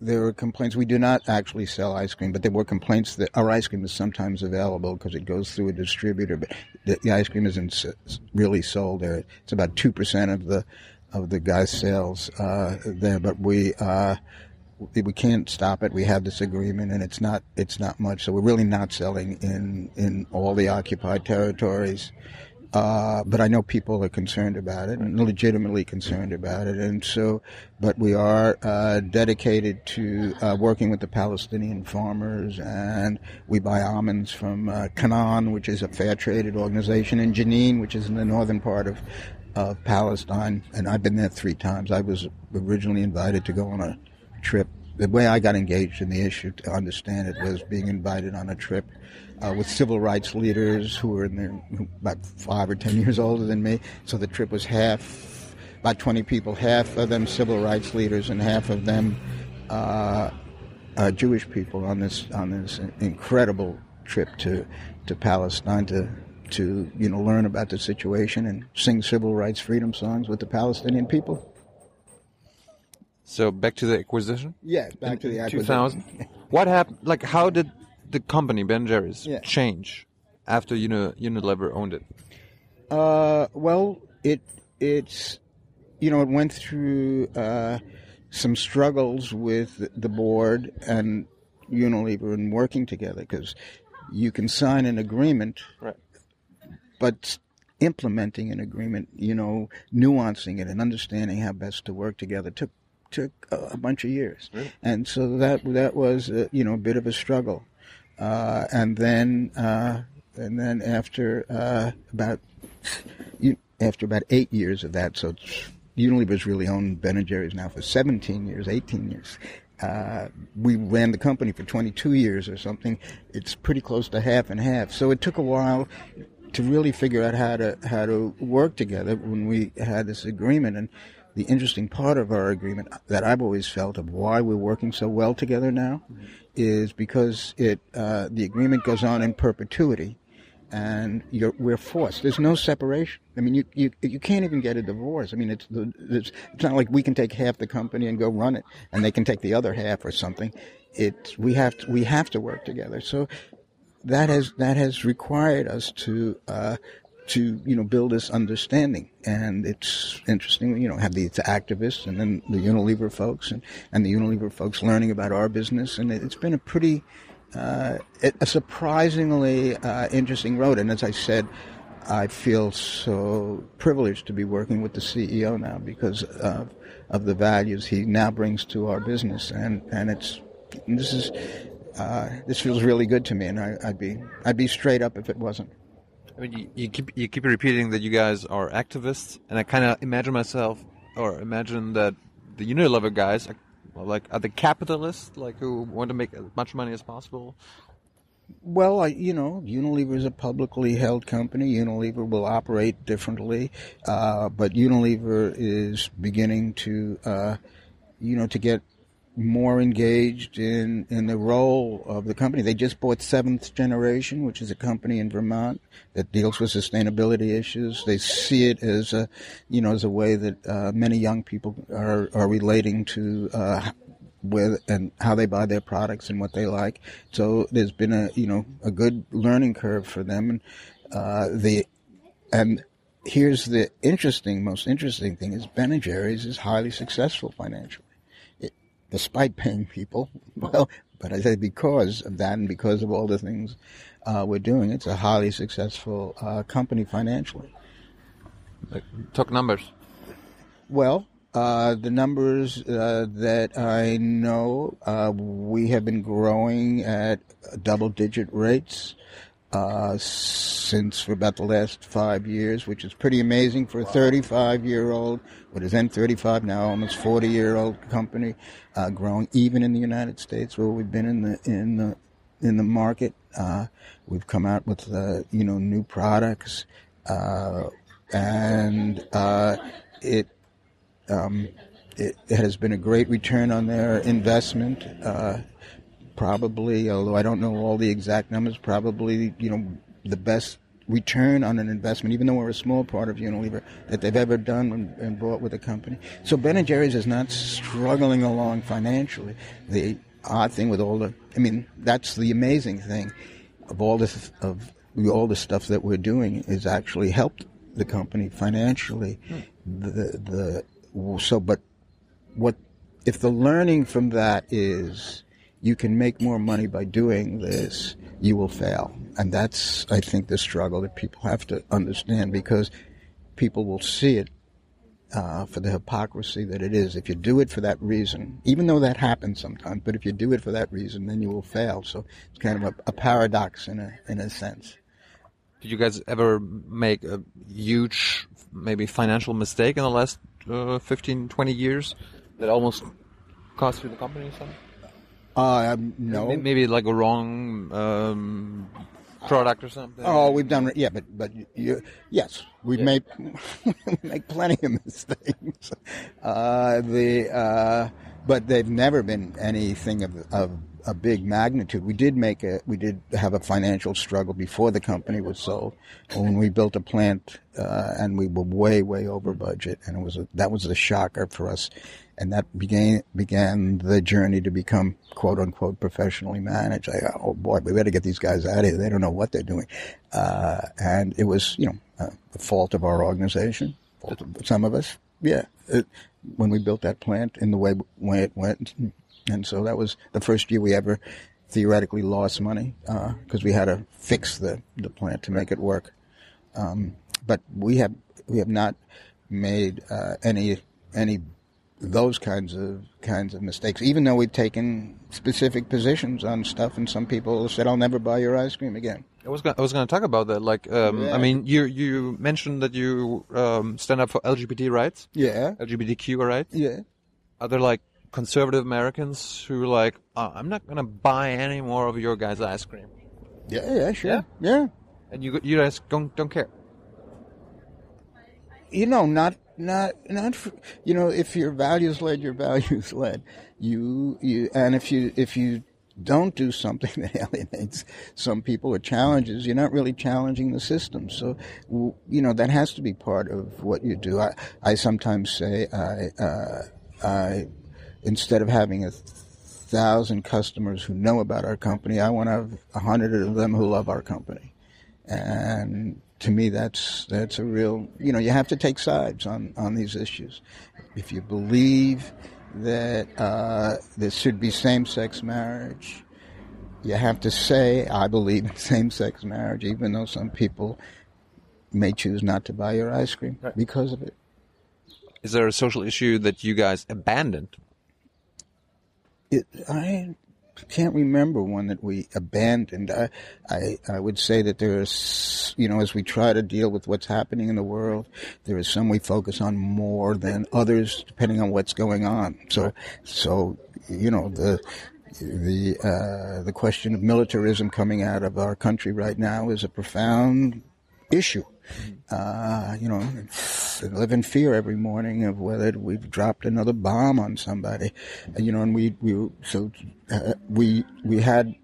there were complaints. We do not actually sell ice cream, but there were complaints that our ice cream is sometimes available because it goes through a distributor, but the, the ice cream isn't really sold there. It's about two percent of the of the guy's sales uh, there, but we. We we can't stop it. We have this agreement, and it's not it's not much. So we're really not selling in in all the occupied territories. Uh, but I know people are concerned about it and legitimately concerned about it, and so. But we are uh, dedicated to uh, working with the Palestinian farmers, and we buy almonds from uh, Canaan, which is a fair traded organization, in Jenin, which is in the northern part of of Palestine. And I've been there three times. I was originally invited to go on a trip. The way I got engaged in the issue, to understand it, was being invited on a trip uh, with civil rights leaders who were in their about five or ten years older than me. So the trip was half, about twenty people, half of them civil rights leaders, and half of them uh, uh, Jewish people on this on this incredible trip to to Palestine to to you know learn about the situation and sing civil rights freedom songs with the Palestinian people. So back to the acquisition. Yeah, back to the acquisition. 2000. What happened? Like, how did the company Ben Jerry's Yeah. change after Uni- Unilever owned it? Uh, well, it it's you know it went through uh, some struggles with the board and Unilever in working together because you can sign an agreement, Right. but implementing an agreement, you know, nuancing it and understanding how best to work together took took a bunch of years, and so that that was uh, you know a bit of a struggle, uh, and then uh, and then after uh, about you, after about eight years of that, so Unilever's really owned Ben and Jerry's now for 17 years, 18 years. Uh, we ran the company for 22 years or something. It's pretty close to half and half. So it took a while to really figure out how to how to work together when we had this agreement. And the interesting part of our agreement that I've always felt of why we're working so well together now is because it uh, the agreement goes on in perpetuity and we're forced. There's no separation. I mean, you, you you can't even get a divorce. I mean, it's, the- it's it's not like we can take half the company and go run it, and they can take the other half or something. It's we have to we have to work together. So that has that has required us to uh, to you know build this understanding, and it's interesting. You know, have the activists and then the Unilever folks and and the Unilever folks learning about our business, and it's been a pretty uh, a surprisingly uh, interesting road. And as I said, I feel so privileged to be working with the CEO now because of, of the values he now brings to our business, and and it's this is uh, this feels really good to me, and I, I'd be I'd be straight up if it wasn't. I mean, you, you keep you keep repeating that you guys are activists, and I kind of imagine myself, or imagine that the Unilever guys, are, like, are the capitalists, like who want to make as much money as possible. Well, I, you know, Unilever is a publicly held company. Unilever will operate differently, uh, but Unilever is beginning to, uh, you know, to get more engaged in, in the role of the company. They just bought Seventh Generation, which is a company in Vermont that deals with sustainability issues. They see it as a, you know, as a way that uh, many young people are, are relating to uh, with and how they buy their products and what they like. So there's been a you know a good learning curve for them, and uh, the and here's the interesting, most interesting thing is Ben Jerry's is highly successful financially, despite paying people well. But I say because of that and because of all the things uh, we're doing, it's a highly successful uh, company financially. Talk numbers. Well, uh, the numbers uh, that I know, uh, we have been growing at double-digit rates uh, since for about the last five years, which is pretty amazing for a 35-year-old, what is then 35 now, almost 40-year-old company, uh, growing even in the United States, where we've been in the in the in the market. Uh, we've come out with you know new products, and it um, it, it, has been a great return on their investment. Probably, although I don't know all the exact numbers, probably you know the best return on an investment, even though we're a small part of Unilever, that they've ever done and, and bought with a company. So Ben and Jerry's is not struggling along financially. The odd thing with all the, I mean, that's the amazing thing of all this of all the stuff that we're doing is actually helped the company financially. Hmm. The the so, but what if the learning from that is you can make more money by doing this, you will fail. And that's, I think, the struggle that people have to understand because people will see it uh, for the hypocrisy that it is. If you do it for that reason, even though that happens sometimes, but if you do it for that reason, then you will fail. So it's kind of a, a paradox in a in a sense. Did you guys ever make a huge, maybe financial mistake in the last uh, 15, 20 years that almost cost you the company something? Uh, no. Maybe like a wrong um, product or something. Oh, we've done yeah, but but you, yes, we yeah. make we make plenty of mistakes. Uh, the uh, but they've never been anything of of a big magnitude. We did make a, we did have a financial struggle before the company was sold. When we built a plant, uh, and we were way, way over budget, and it was a, that was the shocker for us, and that began began the journey to become quote unquote professionally managed. I, oh boy, we better get these guys out of here. They don't know what they're doing, uh, and it was you know uh, the fault of our organization, fault of some of us. Yeah, it, when we built that plant in the way way it went and so that was the first year we ever theoretically lost money because uh, we had to fix the, the plant to make it work. Um, but we have we have not made uh, any any those kinds of kinds of mistakes. Even though we've taken specific positions on stuff, and some people said, "I'll never buy your ice cream again." I was gonna, I was going to talk about that. Like, um, yeah. I mean, you you mentioned that you um, stand up for LGBT rights. Yeah. LGBTQ rights. Yeah. Are there like conservative Americans who are like, oh, I'm not going to buy any more of your guys' ice cream. Yeah, yeah, sure. Yeah. yeah. And you you guys don't don't care. You know, not not not for, you know, if you're values led, you're values led. You you and if you if you don't do something that alienates some people or challenges, you're not really challenging the system. So, you know, that has to be part of what you do. I, I sometimes say I, uh, I instead of having a thousand customers who know about our company, I want to have a hundred of them who love our company. And to me, that's that's a real. You know, you have to take sides on on these issues. If you believe that uh, there should be same-sex marriage, you have to say, "I believe in same-sex marriage," even though some people may choose not to buy your ice cream right. because of it. Is there a social issue that you guys abandoned it, I can't remember one that we abandoned. I, I, I would say that there's, you know, as we try to deal with what's happening in the world, there is some we focus on more than others, depending on what's going on. So, so, you know, the, the, uh, the question of militarism coming out of our country right now is a profound issue. Uh, you know, live in fear every morning of whether we've dropped another bomb on somebody. Uh, You know, and we we so uh, we we had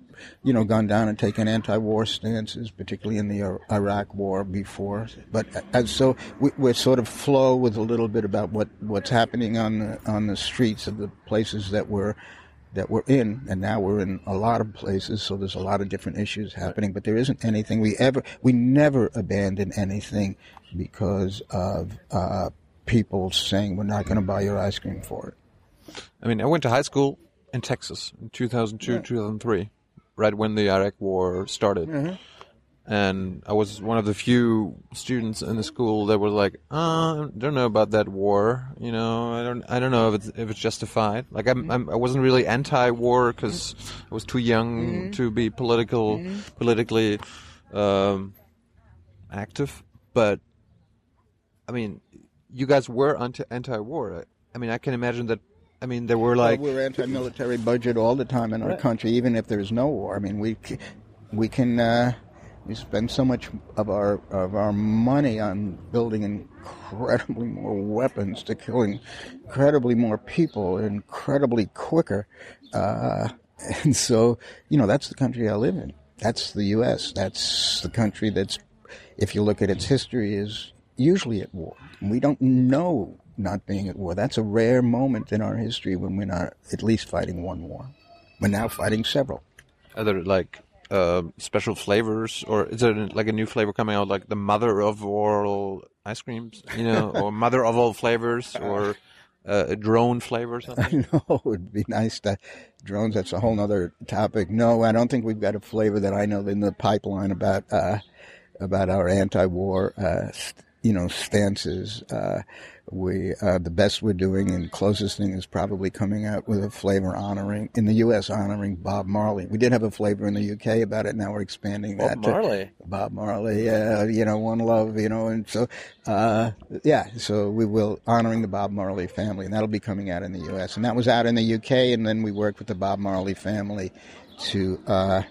you know gone down and taken anti-war stances, particularly in the Ir- Iraq War before. But as so we, we're sort of flow with a little bit about what what's happening on the on the streets of the places that we're that we're in, and now we're in a lot of places, so there's a lot of different issues happening, but there isn't anything we ever, we never abandon anything because of uh, people saying we're not going to buy your ice cream for it. I mean, I went to high school in Texas in 2002, 2003, right when the Iraq War started. And I was one of the few students in the school that were like, uh, I don't know about that war. You know, I don't, I don't know if it's, if it's justified. Like, I'm, I'm I wasn't really anti-war because I was too young to be political, politically, um, active. But, I mean, you guys were anti, anti-war. I mean, I can imagine that. I mean, there were like, we're anti-military budget all the time in our country, even if there's no war. I mean, we we can uh, we spend so much of our of our money on building incredibly more weapons to killing incredibly more people incredibly quicker, uh, and so you know that's the country I live in. That's the U.S. That's the country that's, if you look at its history, is usually at war. We don't know not being at war. That's a rare moment in our history when we're not at least fighting one war. We're now fighting several. Are there like uh, special flavors, or is there like a new flavor coming out, like the mother of all ice creams, you know, or mother of all flavors, or uh, a drone flavor or something? I know it would be nice to drones. That's a whole other topic. No, I don't think we've got a flavor that I know in the pipeline about uh, about our anti-war, uh, st- you know, stances. We uh, the best we're doing and closest thing is probably coming out with a flavor honoring in the U.S. honoring Bob Marley. We did have a flavor in the U.K. about it. Now we're expanding that. to- Marley. Bob Marley, uh, you know, One Love, you know, and so, uh, yeah, so we will honoring the Bob Marley family, and that'll be coming out in the U.S. And that was out in the U.K., and then we worked with the Bob Marley family to, uh, to,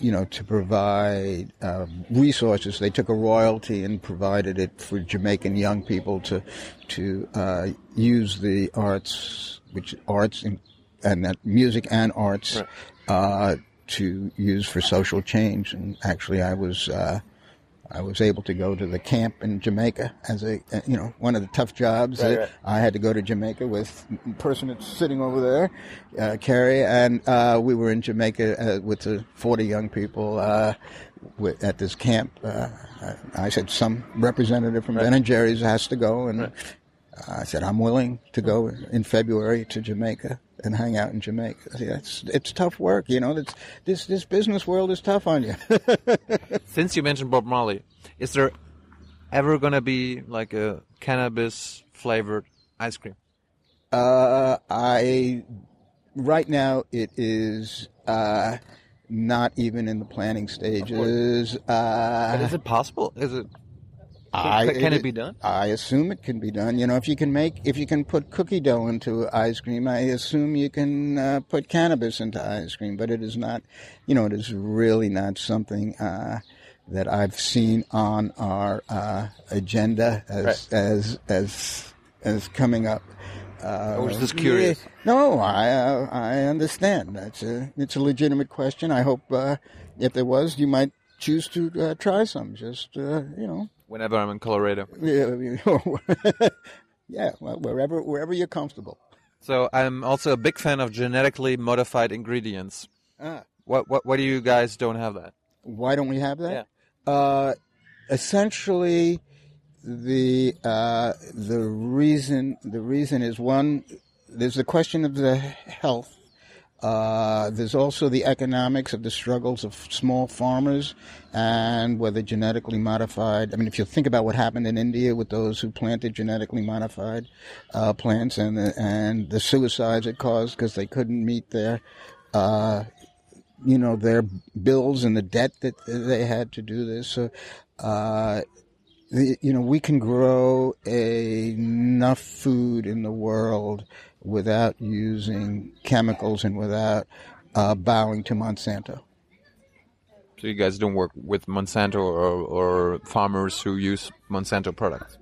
you know, to provide uh, resources. They took a royalty and provided it for Jamaican young people to to uh, use the arts, which arts and, and that music and arts uh, to use for social change. And actually, I was. I was able to go to the camp in Jamaica as a, you know, one of the tough jobs. Right, right. I had to go to Jamaica with the person that's sitting over there, uh, Carrie, and uh, we were in Jamaica uh, with the 40 young people uh, with, at this camp. Uh, I I said some representative from Ben and Jerry's has to go, and I said I'm willing to go in February to Jamaica and hang out in Jamaica. See, It's it's tough work, you know. It's, this this business world is tough on you. Since you mentioned Bob Marley, is there ever gonna be like a cannabis flavored ice cream? Uh, I right now it is uh, not even in the planning stages. Uh, Is it possible? Is it? I, can- can it be done? I assume it can be done. You know, if you can make, if you can put cookie dough into ice cream, I assume you can uh, put cannabis into ice cream. But it is not, you know, it is really not something uh, that I've seen on our uh, agenda as Right. as as as coming up. Uh, I was just curious. yeah. No, I uh, I understand. That's a it's a legitimate question. I hope uh, if there was, you might choose to uh, try some. Just uh, you know, Whenever I'm in Colorado. yeah, yeah, well, wherever wherever you're comfortable. So I'm also a big fan of genetically modified ingredients. Ah. What what why do you guys don't have that? Why don't we have that? Uh, essentially, the uh, the reason the reason is one. There's the question of the health. Uh, there's also the economics of the struggles of small farmers and whether genetically modified. I mean, if you think about what happened in India with those who planted genetically modified uh, plants and the, and the suicides it caused because they couldn't meet their uh, you know, their bills and the debt that they had to do this. So, uh, the, you know, we can grow enough food in the world without using chemicals and without uh, bowing to Monsanto. So you guys don't work with Monsanto or, or farmers who use Monsanto products?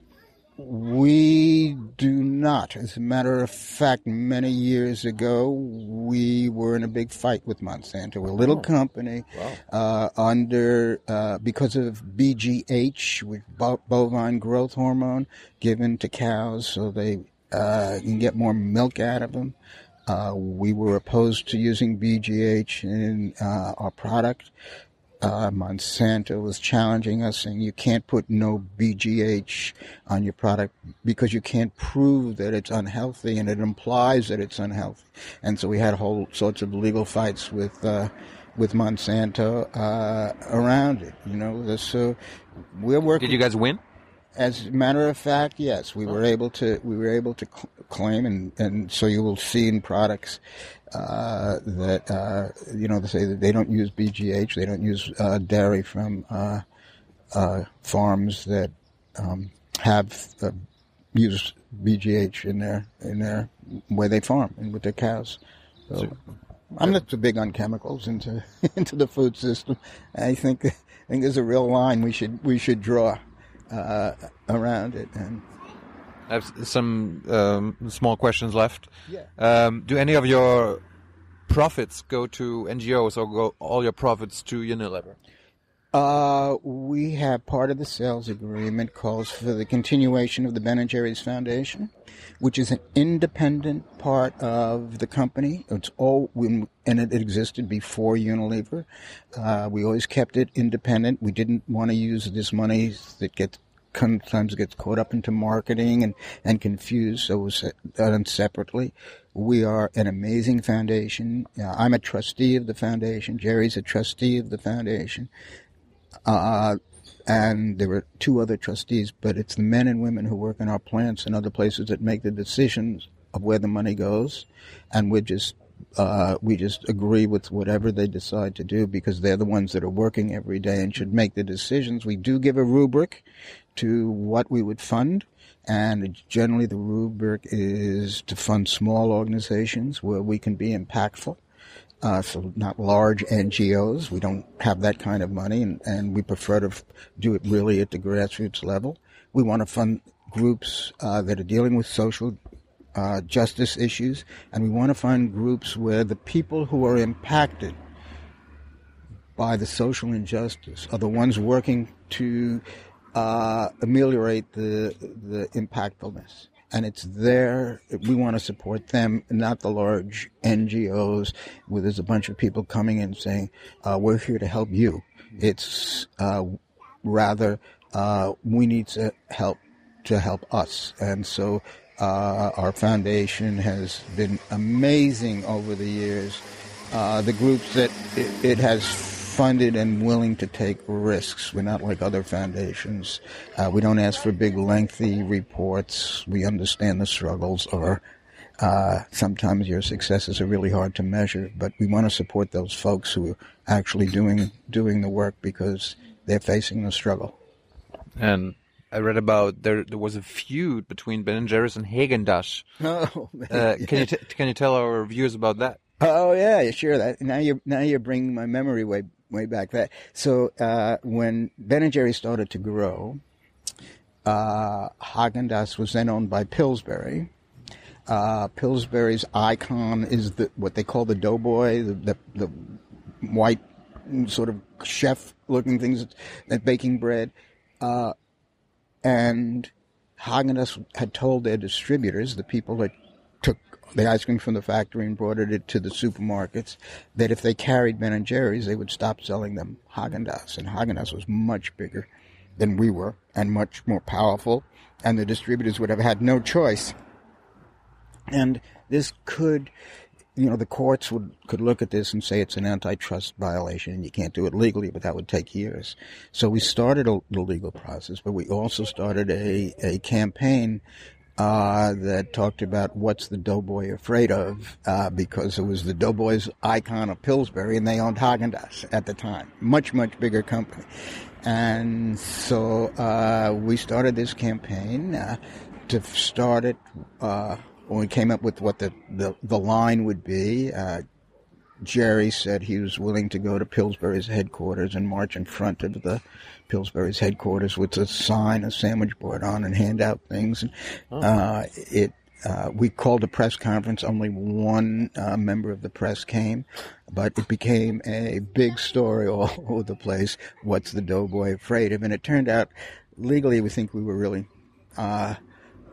We do not. As a matter of fact, many years ago, we were in a big fight with Monsanto, a little company, uh, under uh, because of BGH, with bovine growth hormone, given to cows so they uh, you can get more milk out of them. Uh, we were opposed to using BGH in uh, our product. Uh, Monsanto was challenging us, saying you can't put no BGH on your product because you can't prove that it's unhealthy, and it implies that it's unhealthy. And so we had whole sorts of legal fights with uh, with Monsanto uh, around it. You know, so we're working. Did you guys win? As a matter of fact, yes, we were able to we were able to cl- claim, and, and so you will see in products uh, that uh, you know they say that they don't use BGH, they don't use uh, dairy from uh, uh, farms that um, have uh, used BGH in their in their where they farm and with their cows. So, I'm not too big on chemicals into into the food system. I think I think there's a real line we should we should draw uh, around it. And I have some um, small questions left. Yeah. Um, do any of your profits go to NGOs or go all your profits to Unilever? Uh, we have part of the sales agreement calls for the continuation of the Ben and Jerry's Foundation, which is an independent part of the company. It's all and it existed before Unilever. Uh, we always kept it independent. We didn't want to use this money that gets sometimes gets caught up into marketing and, and confused, so it was done separately. We are an amazing foundation. Uh, I'm a trustee of the foundation. Jerry's a trustee of the foundation. Uh, and there were two other trustees, but it's the men and women who work in our plants and other places that make the decisions of where the money goes, and we just uh, we just agree with whatever they decide to do because they're the ones that are working every day and should make the decisions. We do give a rubric to what we would fund, and generally the rubric is to fund small organizations where we can be impactful. Uh, so not large NGOs. We don't have that kind of money, and, and we prefer to f- do it really at the grassroots level. We want to fund groups uh, that are dealing with social uh, justice issues, and we want to find groups where the people who are impacted by the social injustice are the ones working to uh, ameliorate the the impactfulness. And it's there. We want to support them, not the large NGOs where there's a bunch of people coming in saying, uh, "We're here to help you." It's uh, rather uh, we need to help to help us, and so uh, our foundation has been amazing over the years. Uh, the groups that it, it has funded and willing to take risks. We're not like other foundations. Uh, we don't ask for big, lengthy reports. We understand the struggles, or uh, sometimes your successes are really hard to measure. But we want to support those folks who are actually doing doing the work because they're facing the struggle. And I read about there there was a feud between Ben and Jerry's and Haagen Dazs. Oh, Uh, can you t- can you tell our viewers about that? Oh yeah, sure. That now you're now you're bringing my memory way way back. That so uh, when Ben and Jerry started to grow, uh, Haagen Dazs was then owned by Pillsbury. Uh, Pillsbury's icon is the what they call the doughboy, the the, the white sort of chef looking things that baking bread. Uh, and Haagen Dazs had told their distributors, the people that the ice cream from the factory and brought it to the supermarkets, that if they carried Ben and Jerry's, they would stop selling them Haagen Dazs. And Haagen Dazs was much bigger than we were and much more powerful, and the distributors would have had no choice. And this could, you know, the courts would could look at this and say it's an antitrust violation and you can't do it legally, but that would take years. So we started a, the legal process, but we also started a, a campaign uh, that talked about what's the Doughboy afraid of, uh, because it was the Doughboys icon of Pillsbury, and they owned Haagen-Dazs at the time, much much bigger company, and so uh, we started this campaign uh, to start it. Uh, when we came up with what the the, the line would be. Jerry said he was willing to go to Pillsbury's headquarters and march in front of the Pillsbury's headquarters with a sign, a sandwich board on, and hand out things. And, uh, it uh, we called a press conference. Only one uh, member of the press came, but it became a big story all over the place. What's the doughboy afraid of? And it turned out, legally, we think we were really uh,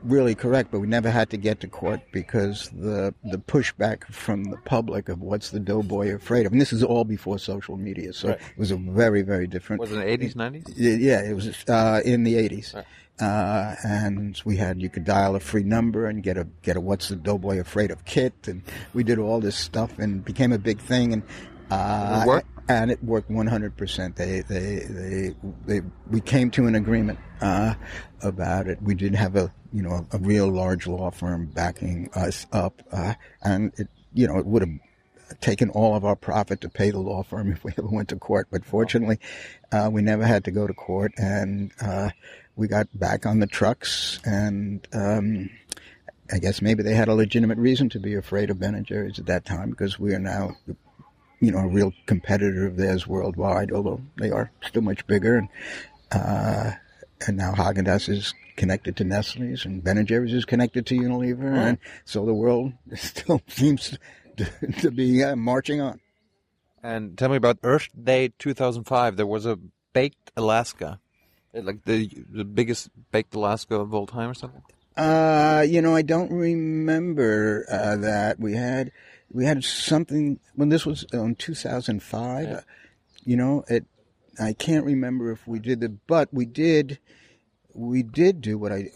really correct, but we never had to get to court because the the pushback from the public of what's the doughboy afraid of, and this is all before social media, so Right. it was a very very different. Was it in the eighties, nineties? Yeah, it was uh, in the eighties, uh, and we had you could dial a free number and get a get a what's the doughboy afraid of kit, and we did all this stuff and became a big thing, and uh, It and it worked one hundred percent. They they they they we came to an agreement uh, about it. We did have a you know a real large law firm backing us up, uh, and it you know it would have taken all of our profit to pay the law firm if we ever went to court. But fortunately, uh, we never had to go to court, and uh, we got back on the trucks. And um, I guess maybe they had a legitimate reason to be afraid of Ben and Jerry's at that time because we are now, you know, a real competitor of theirs worldwide. Although they are still much bigger, and uh, and now Haagen Dazs is connected to Nestle's, and Ben and Jerry's is connected to Unilever, and so the world still seems to, to be uh, marching on. And tell me about Earth Day 2005. There was a baked Alaska, like the the biggest baked Alaska of all time, or something. Uh, you know, I don't remember uh, that we had we had something when this was in 2005. uh, You know, it. I can't remember if we did it, but we did. We did do what I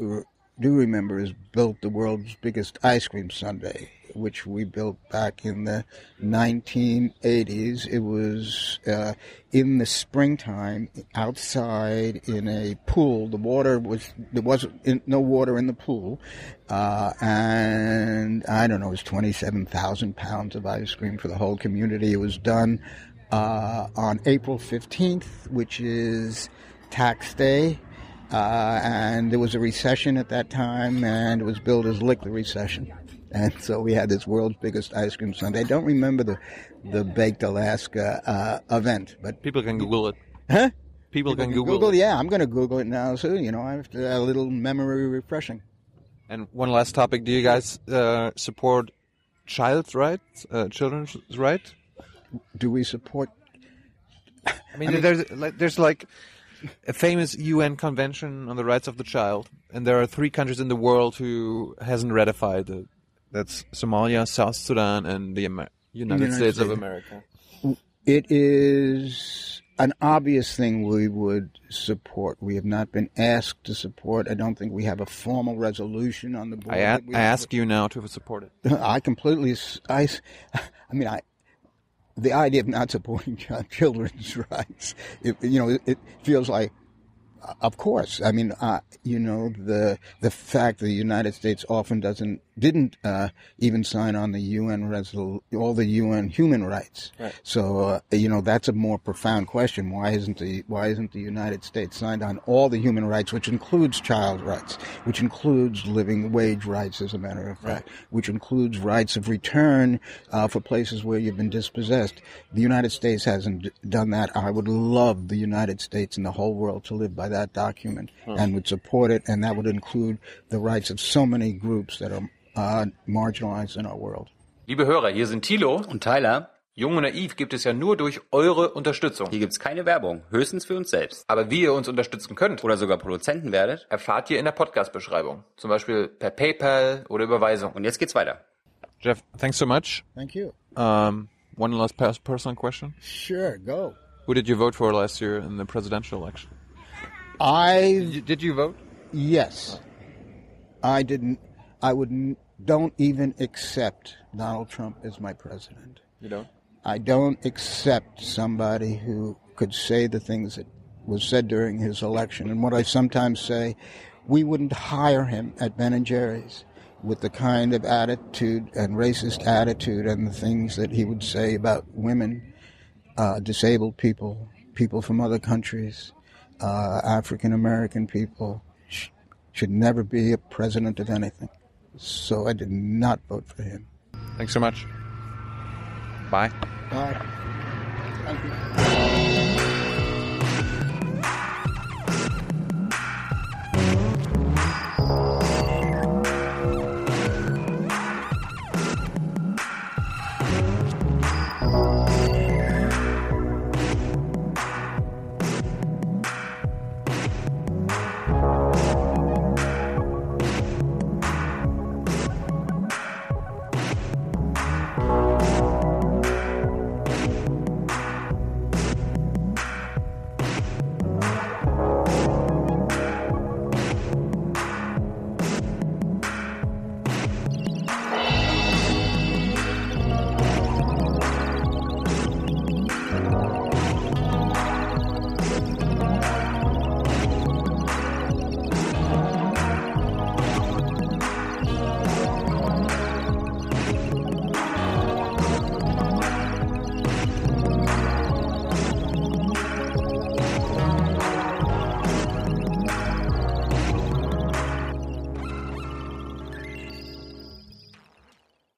do remember is built the world's biggest ice cream sundae, which we built back in the 1980s. It was uh, in the springtime outside in a pool. The water was there wasn't in, no water in the pool, uh, and I don't know, it was 27,000 pounds of ice cream for the whole community. It was done uh, on April 15th, which is tax day. Uh, and there was a recession at that time, and it was billed as lick the recession. And so we had this world's biggest ice cream sundae. I don't remember the the baked Alaska uh, event, but People can Google it. huh? People, can Google, Google, it. yeah, I'm going to Google it now. So you know, I have to, a little memory refreshing. And one last topic: Do you guys uh, support child's rights, uh, children's rights? Do we support? I mean, there's like there's like a famous UN convention on the rights of the child, and there are three countries in the world who hasn't ratified it. That's Somalia, South Sudan, and the Amer- United, United States, of America. It is an obvious thing we would support. We have not been asked to support. I don't think we have a formal resolution on the board. I, a- that we- I ask you now to support it. I completely. I, I mean, I. The idea of not supporting children's rights, it, you know, it, it feels like, uh, of course. I mean, uh, you know, the the fact that the United States often doesn't didn't uh, even sign on the UN resol all the UN human rights. Right. So uh, you know that's a more profound question. Why isn't the Why isn't the United States signed on all the human rights, which includes child rights, which includes living wage rights, as a matter of fact, which includes rights of return uh, for places where you've been dispossessed. The United States hasn't done that. I would love the United States and the whole world to live by that document and would support it, and that would include the rights of so many groups that are uh, marginalized in our world. Liebe Hörer, hier sind Thilo. Und Tyler, Jung und Naiv gibt es ja nur durch eure Unterstützung. hier gibt's keine Werbung, höchstens für uns selbst. Aber wie ihr uns unterstützen könnt, Oder sogar Produzenten werdet. erfahrt ihr in der Podcast-Beschreibung. Zum Beispiel per PayPal oder Überweisung. Und jetzt geht's weiter. Jeff, thanks so much. Thank you. Um, one last pers- personal question: Sure, go. Who did you vote for last year in the presidential election? I Did you, did you vote? Yes. I didn't. I would n- don't even accept Donald Trump as my president. You don't. I don't accept somebody who could say the things that was said during his election. And what I sometimes say, we wouldn't hire him at Ben and Jerry's with the kind of attitude and racist attitude and the things that he would say about women, uh, disabled people, people from other countries, uh, African American people. Sh- should never be a president of anything. So I did not vote for him. Thanks so much. Bye. Bye. Thank you.